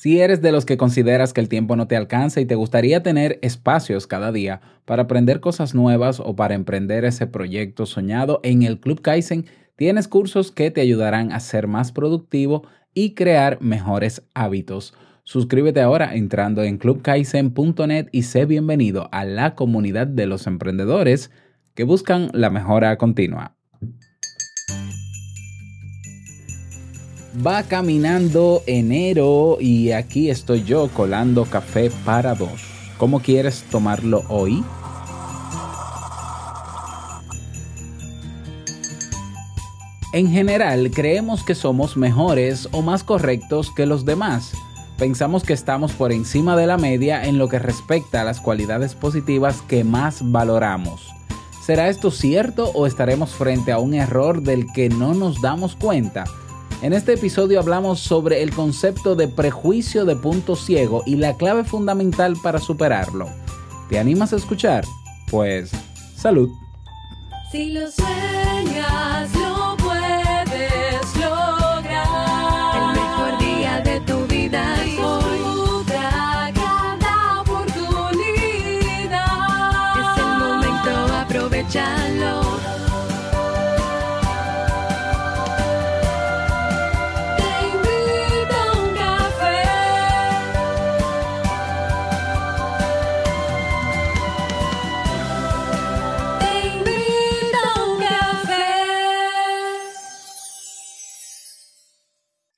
Si eres de los que consideras que el tiempo no te alcanza y te gustaría tener espacios cada día para aprender cosas nuevas o para emprender ese proyecto soñado, en el Club Kaizen tienes cursos que te ayudarán a ser más productivo y crear mejores hábitos. Suscríbete ahora entrando en clubkaizen.net y sé bienvenido a la comunidad de los emprendedores que buscan la mejora continua. Va caminando enero y aquí estoy yo colando café para dos. ¿Cómo quieres tomarlo hoy? En general, creemos que somos mejores o más correctos que los demás. Pensamos que estamos por encima de la media en lo que respecta a las cualidades positivas que más valoramos. ¿Será esto cierto o estaremos frente a un error del que no nos damos cuenta? En este episodio hablamos sobre el concepto de prejuicio de punto ciego y la clave fundamental para superarlo. ¿Te animas a escuchar? Pues, salud. Si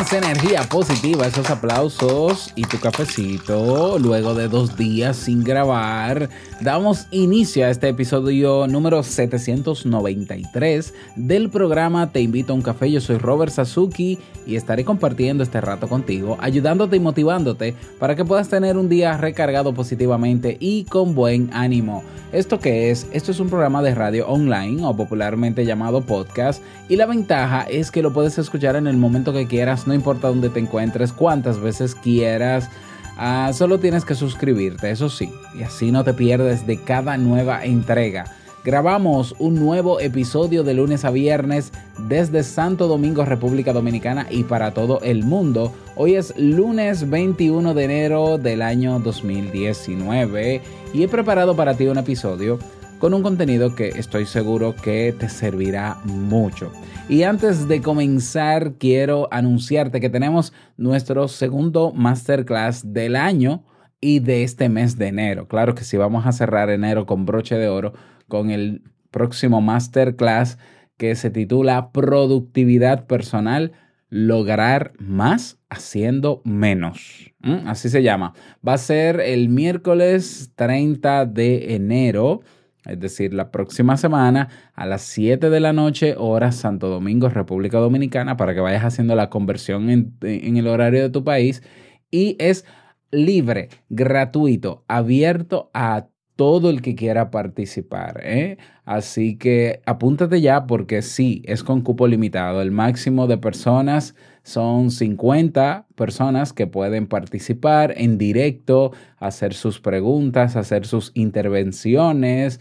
Esa energía positiva, esos aplausos y tu cafecito, luego de dos días sin grabar, damos inicio a este episodio número 793 del programa Te invito a un café. Yo soy Robert Sasuki y estaré compartiendo este rato contigo, ayudándote y motivándote para que puedas tener un día recargado positivamente y con buen ánimo. ¿Esto qué es? Esto es un programa de radio online o popularmente llamado podcast y la ventaja es que lo puedes escuchar en el momento que quieras, no importa dónde te encuentres, cuántas veces quieras. Ah, solo tienes que suscribirte, eso sí, y así no te pierdes de cada nueva entrega. Grabamos un nuevo episodio de lunes a viernes desde Santo Domingo, República Dominicana y para todo el mundo. Hoy es lunes 21 de enero del año 2019 y he preparado para ti un episodio con un contenido que estoy seguro que te servirá mucho. Y antes de comenzar, quiero anunciarte que tenemos nuestro segundo masterclass del año y de este mes de enero. Claro que sí, vamos a cerrar enero con broche de oro con el próximo masterclass que se titula Productividad Personal, lograr más haciendo menos. ¿Mm? Así se llama. Va a ser el miércoles 30 de enero es decir, la próxima semana a las 7 de la noche, hora Santo Domingo, República Dominicana, para que vayas haciendo la conversión en, en el horario de tu país. Y es libre, gratuito, abierto a todo el que quiera participar. ¿eh? Así que apúntate ya porque sí, es con cupo limitado. El máximo de personas son 50 personas que pueden participar en directo, hacer sus preguntas, hacer sus intervenciones.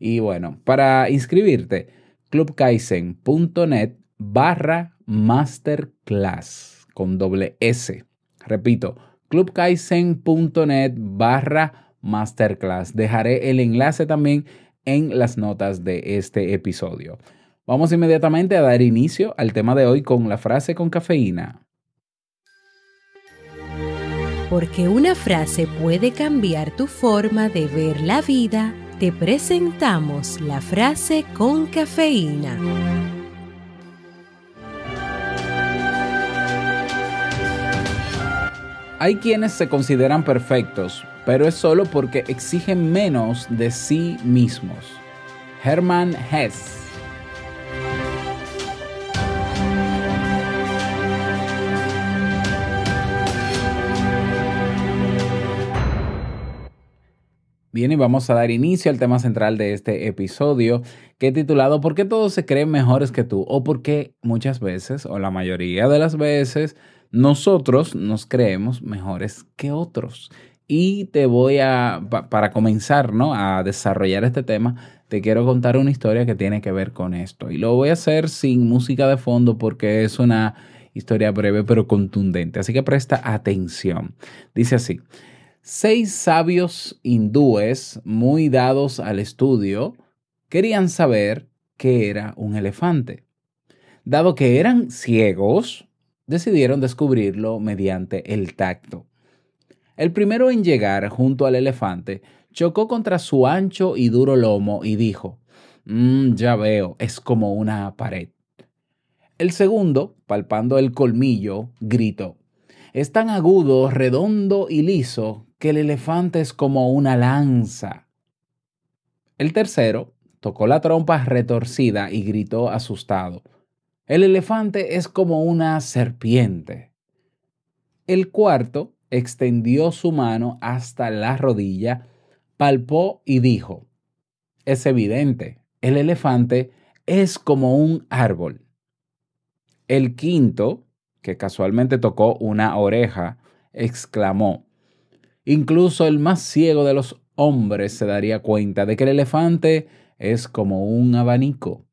Y bueno, para inscribirte, clubkaizen.net barra masterclass con doble S. Repito, clubkaizen.net barra masterclass. Dejaré el enlace también en las notas de este episodio. Vamos inmediatamente a dar inicio al tema de hoy con la frase con cafeína. Porque una frase puede cambiar tu forma de ver la vida, te presentamos la frase con cafeína. Hay quienes se consideran perfectos, pero es solo porque exigen menos de sí mismos. Hermann Hesse Bien, y vamos a dar inicio al tema central de este episodio que he titulado ¿Por qué todos se creen mejores que tú? O por qué muchas veces, o la mayoría de las veces, nosotros nos creemos mejores que otros. Y te voy a, pa- para comenzar ¿no? a desarrollar este tema, te quiero contar una historia que tiene que ver con esto. Y lo voy a hacer sin música de fondo porque es una historia breve pero contundente. Así que presta atención. Dice así. Seis sabios hindúes muy dados al estudio querían saber qué era un elefante. Dado que eran ciegos, decidieron descubrirlo mediante el tacto. El primero en llegar junto al elefante chocó contra su ancho y duro lomo y dijo, "Mm, ya veo, es como una pared. El segundo, palpando el colmillo, gritó, es tan agudo, redondo y liso que el elefante es como una lanza. El tercero tocó la trompa retorcida y gritó asustado. El elefante es como una serpiente. El cuarto extendió su mano hasta la rodilla, palpó y dijo, es evidente, el elefante es como un árbol. El quinto, que casualmente tocó una oreja, exclamó, incluso el más ciego de los hombres se daría cuenta de que el elefante es como un abanico.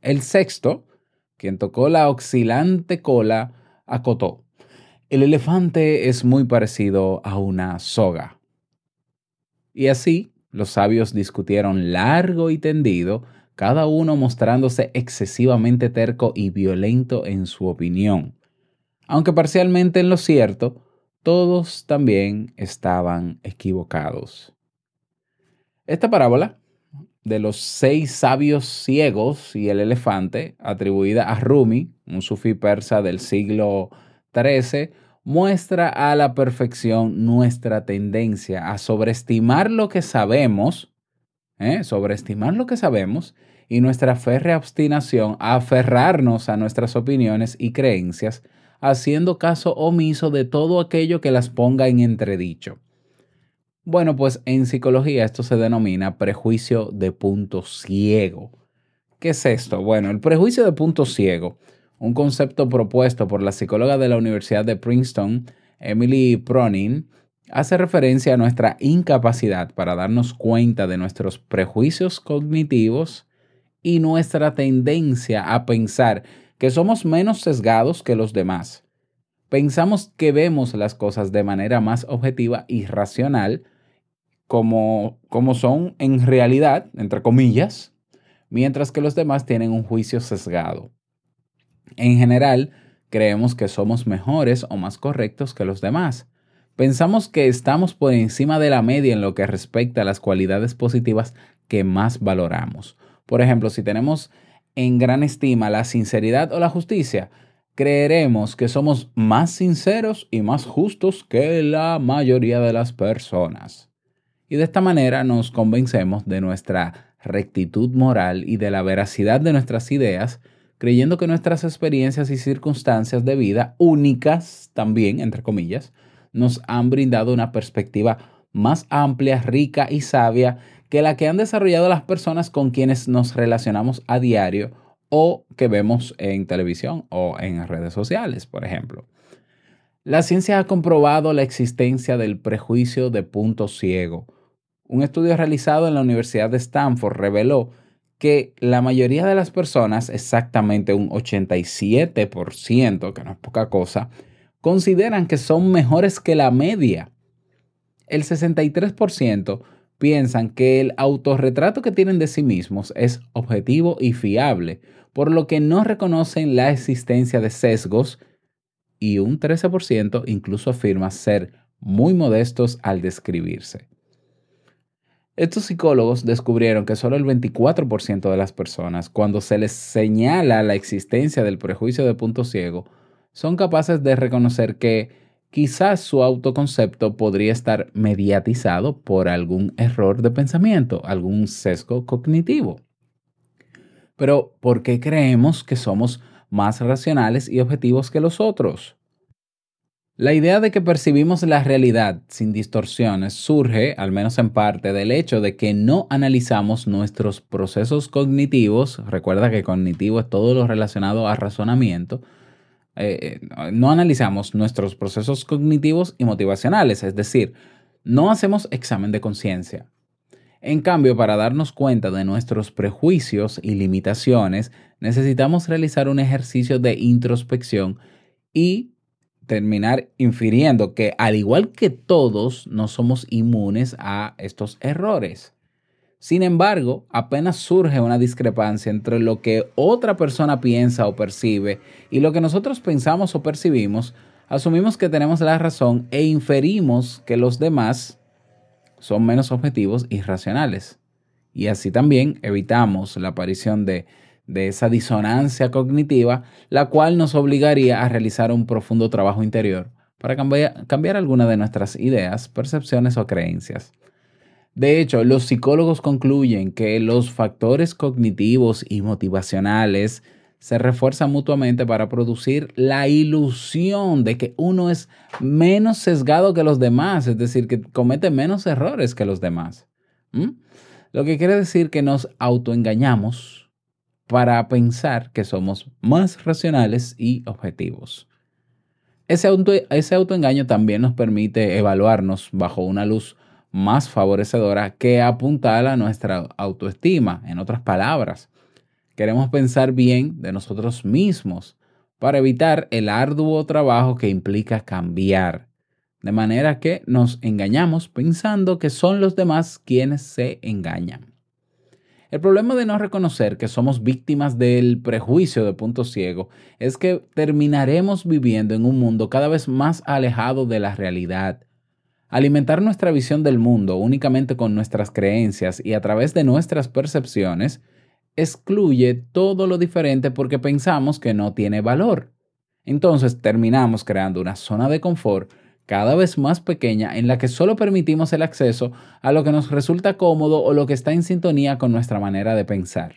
El sexto, quien tocó la oscilante cola, acotó, el elefante es muy parecido a una soga. Y así los sabios discutieron largo y tendido, cada uno mostrándose excesivamente terco y violento en su opinión. Aunque parcialmente en lo cierto, todos también estaban equivocados. Esta parábola de los seis sabios ciegos y el elefante, atribuida a Rumi, un sufí persa del siglo XIII, muestra a la perfección nuestra tendencia a sobreestimar lo que sabemos, ¿eh? sobreestimar lo que sabemos, y nuestra férrea obstinación a aferrarnos a nuestras opiniones y creencias, haciendo caso omiso de todo aquello que las ponga en entredicho. Bueno, pues en psicología esto se denomina prejuicio de punto ciego. ¿Qué es esto? Bueno, el prejuicio de punto ciego, un concepto propuesto por la psicóloga de la Universidad de Princeton, Emily Pronin, hace referencia a nuestra incapacidad para darnos cuenta de nuestros prejuicios cognitivos y nuestra tendencia a pensar que somos menos sesgados que los demás. Pensamos que vemos las cosas de manera más objetiva y racional, como, como son en realidad, entre comillas, mientras que los demás tienen un juicio sesgado. En general, creemos que somos mejores o más correctos que los demás. Pensamos que estamos por encima de la media en lo que respecta a las cualidades positivas que más valoramos. Por ejemplo, si tenemos en gran estima la sinceridad o la justicia, creeremos que somos más sinceros y más justos que la mayoría de las personas. Y de esta manera nos convencemos de nuestra rectitud moral y de la veracidad de nuestras ideas, creyendo que nuestras experiencias y circunstancias de vida, únicas también, entre comillas, nos han brindado una perspectiva más amplia, rica y sabia que la que han desarrollado las personas con quienes nos relacionamos a diario o que vemos en televisión o en redes sociales, por ejemplo. La ciencia ha comprobado la existencia del prejuicio de punto ciego. Un estudio realizado en la Universidad de Stanford reveló que la mayoría de las personas, exactamente un 87%, que no es poca cosa, consideran que son mejores que la media. El 63% piensan que el autorretrato que tienen de sí mismos es objetivo y fiable, por lo que no reconocen la existencia de sesgos y un 13% incluso afirma ser muy modestos al describirse. Estos psicólogos descubrieron que solo el 24% de las personas, cuando se les señala la existencia del prejuicio de punto ciego, son capaces de reconocer que quizás su autoconcepto podría estar mediatizado por algún error de pensamiento, algún sesgo cognitivo. Pero, ¿por qué creemos que somos más racionales y objetivos que los otros? La idea de que percibimos la realidad sin distorsiones surge, al menos en parte, del hecho de que no analizamos nuestros procesos cognitivos. Recuerda que cognitivo es todo lo relacionado a razonamiento. Eh, no analizamos nuestros procesos cognitivos y motivacionales, es decir, no hacemos examen de conciencia. En cambio, para darnos cuenta de nuestros prejuicios y limitaciones, necesitamos realizar un ejercicio de introspección y terminar infiriendo que al igual que todos, no somos inmunes a estos errores. Sin embargo, apenas surge una discrepancia entre lo que otra persona piensa o percibe y lo que nosotros pensamos o percibimos, asumimos que tenemos la razón e inferimos que los demás son menos objetivos y racionales. Y así también evitamos la aparición de, de esa disonancia cognitiva, la cual nos obligaría a realizar un profundo trabajo interior para cambiar, cambiar alguna de nuestras ideas, percepciones o creencias. De hecho, los psicólogos concluyen que los factores cognitivos y motivacionales se refuerzan mutuamente para producir la ilusión de que uno es menos sesgado que los demás, es decir, que comete menos errores que los demás. Lo que quiere decir que nos autoengañamos para pensar que somos más racionales y objetivos. Ese autoengaño también nos permite evaluarnos bajo una luz más favorecedora que apuntala a nuestra autoestima, en otras palabras Queremos pensar bien de nosotros mismos para evitar el arduo trabajo que implica cambiar. De manera que nos engañamos pensando que son los demás quienes se engañan. El problema de no reconocer que somos víctimas del prejuicio de punto ciego es que terminaremos viviendo en un mundo cada vez más alejado de la realidad. Alimentar nuestra visión del mundo únicamente con nuestras creencias y a través de nuestras percepciones excluye todo lo diferente porque pensamos que no tiene valor. Entonces terminamos creando una zona de confort cada vez más pequeña en la que solo permitimos el acceso a lo que nos resulta cómodo o lo que está en sintonía con nuestra manera de pensar.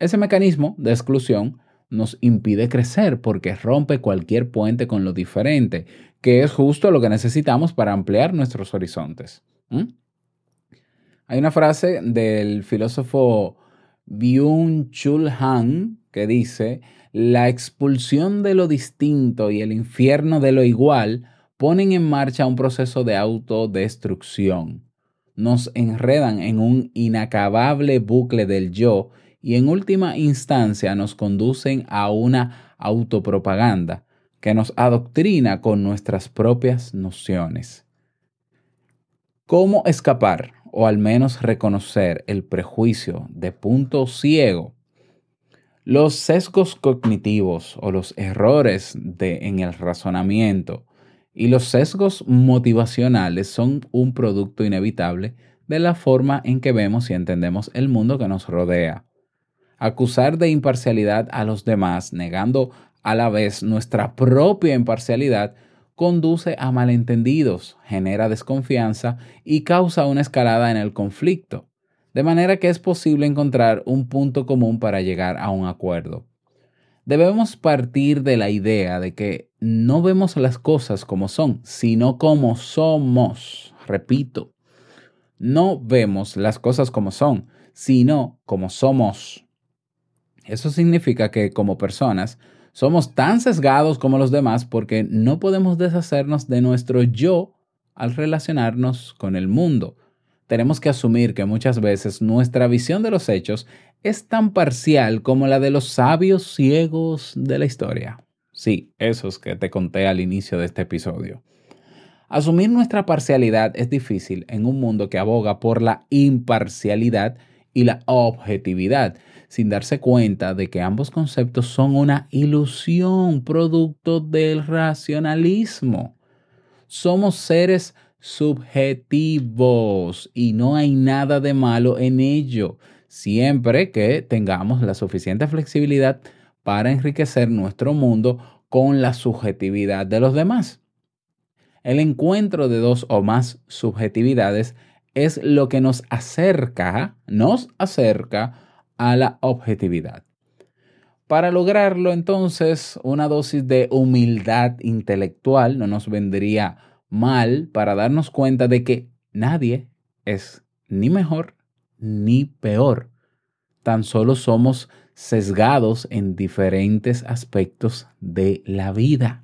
Ese mecanismo de exclusión nos impide crecer porque rompe cualquier puente con lo diferente, que es justo lo que necesitamos para ampliar nuestros horizontes. Hay una frase del filósofo Byung-Chul Han, que dice, la expulsión de lo distinto y el infierno de lo igual ponen en marcha un proceso de autodestrucción. Nos enredan en un inacabable bucle del yo y en última instancia nos conducen a una autopropaganda que nos adoctrina con nuestras propias nociones. ¿Cómo escapar? o al menos reconocer el prejuicio de punto ciego, los sesgos cognitivos o los errores de, en el razonamiento y los sesgos motivacionales son un producto inevitable de la forma en que vemos y entendemos el mundo que nos rodea. Acusar de imparcialidad a los demás, negando a la vez nuestra propia imparcialidad, conduce a malentendidos, genera desconfianza y causa una escalada en el conflicto, de manera que es posible encontrar un punto común para llegar a un acuerdo. Debemos partir de la idea de que no vemos las cosas como son, sino como somos. Repito, no vemos las cosas como son, sino como somos. Eso significa que como personas somos tan sesgados como los demás porque no podemos deshacernos de nuestro yo al relacionarnos con el mundo. Tenemos que asumir que muchas veces nuestra visión de los hechos es tan parcial como la de los sabios ciegos de la historia. Sí, esos que te conté al inicio de este episodio. Asumir nuestra parcialidad es difícil en un mundo que aboga por la imparcialidad y la objetividad, sin darse cuenta de que ambos conceptos son una ilusión producto del racionalismo. Somos seres subjetivos y no hay nada de malo en ello, siempre que tengamos la suficiente flexibilidad para enriquecer nuestro mundo con la subjetividad de los demás. El encuentro de dos o más subjetividades es lo que nos acerca, nos acerca a la objetividad. Para lograrlo, entonces, una dosis de humildad intelectual no nos vendría mal para darnos cuenta de que nadie es ni mejor ni peor. Tan solo somos sesgados en diferentes aspectos de la vida.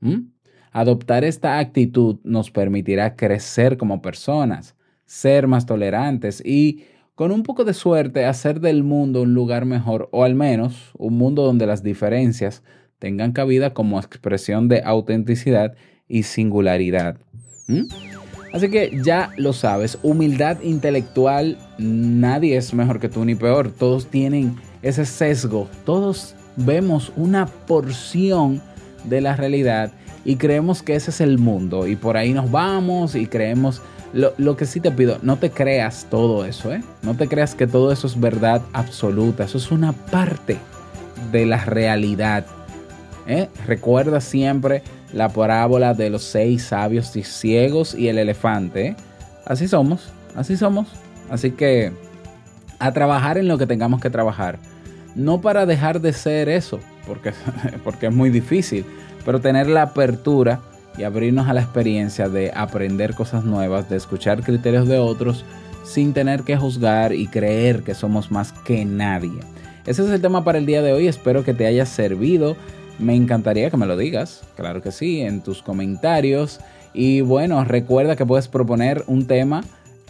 ¿Mm? Adoptar esta actitud nos permitirá crecer como personas, ser más tolerantes y, con un poco de suerte, hacer del mundo un lugar mejor o al menos un mundo donde las diferencias tengan cabida como expresión de autenticidad y singularidad. ¿Mm? Así que ya lo sabes, humildad intelectual, nadie es mejor que tú ni peor, todos tienen ese sesgo, todos vemos una porción de la realidad y creemos que ese es el mundo y por ahí nos vamos y creemos, lo, lo, que sí te pido, no te creas todo eso, ¿eh? no te creas que todo eso es verdad absoluta, eso es una parte de la realidad. ¿eh? Recuerda siempre la parábola de los seis sabios y ciegos y el elefante. ¿eh? Así somos, así somos. Así que a trabajar en lo que tengamos que trabajar. No para dejar de ser eso, porque, porque es muy difícil, pero tener la apertura y abrirnos a la experiencia de aprender cosas nuevas, de escuchar criterios de otros sin tener que juzgar y creer que somos más que nadie. Ese es el tema para el día de hoy, espero que te haya servido. Me encantaría que me lo digas, claro que sí, en tus comentarios. Y bueno, recuerda que puedes proponer un tema,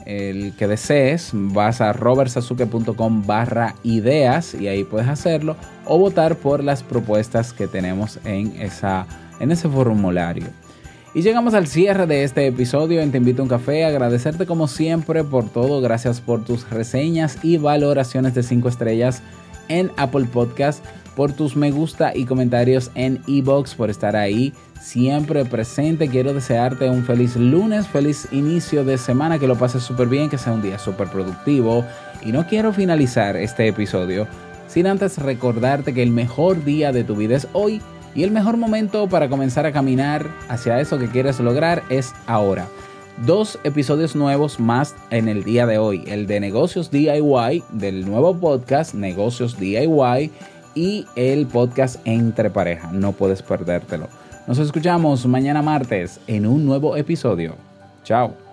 el que desees. Vas a robertsazuke.com barra ideas y ahí puedes hacerlo. O votar por las propuestas que tenemos en, esa, en ese formulario. Y llegamos al cierre de este episodio en Te invito a un café. Agradecerte como siempre por todo. Gracias por tus reseñas y valoraciones de 5 estrellas en Apple Podcast por tus me gusta y comentarios en ebox, por estar ahí siempre presente. Quiero desearte un feliz lunes, feliz inicio de semana, que lo pases súper bien, que sea un día súper productivo. Y no quiero finalizar este episodio sin antes recordarte que el mejor día de tu vida es hoy y el mejor momento para comenzar a caminar hacia eso que quieres lograr es ahora. Dos episodios nuevos más en el día de hoy, el de negocios DIY del nuevo podcast Negocios DIY y el podcast Entre Pareja. No puedes perdértelo. Nos escuchamos mañana martes en un nuevo episodio. Chao.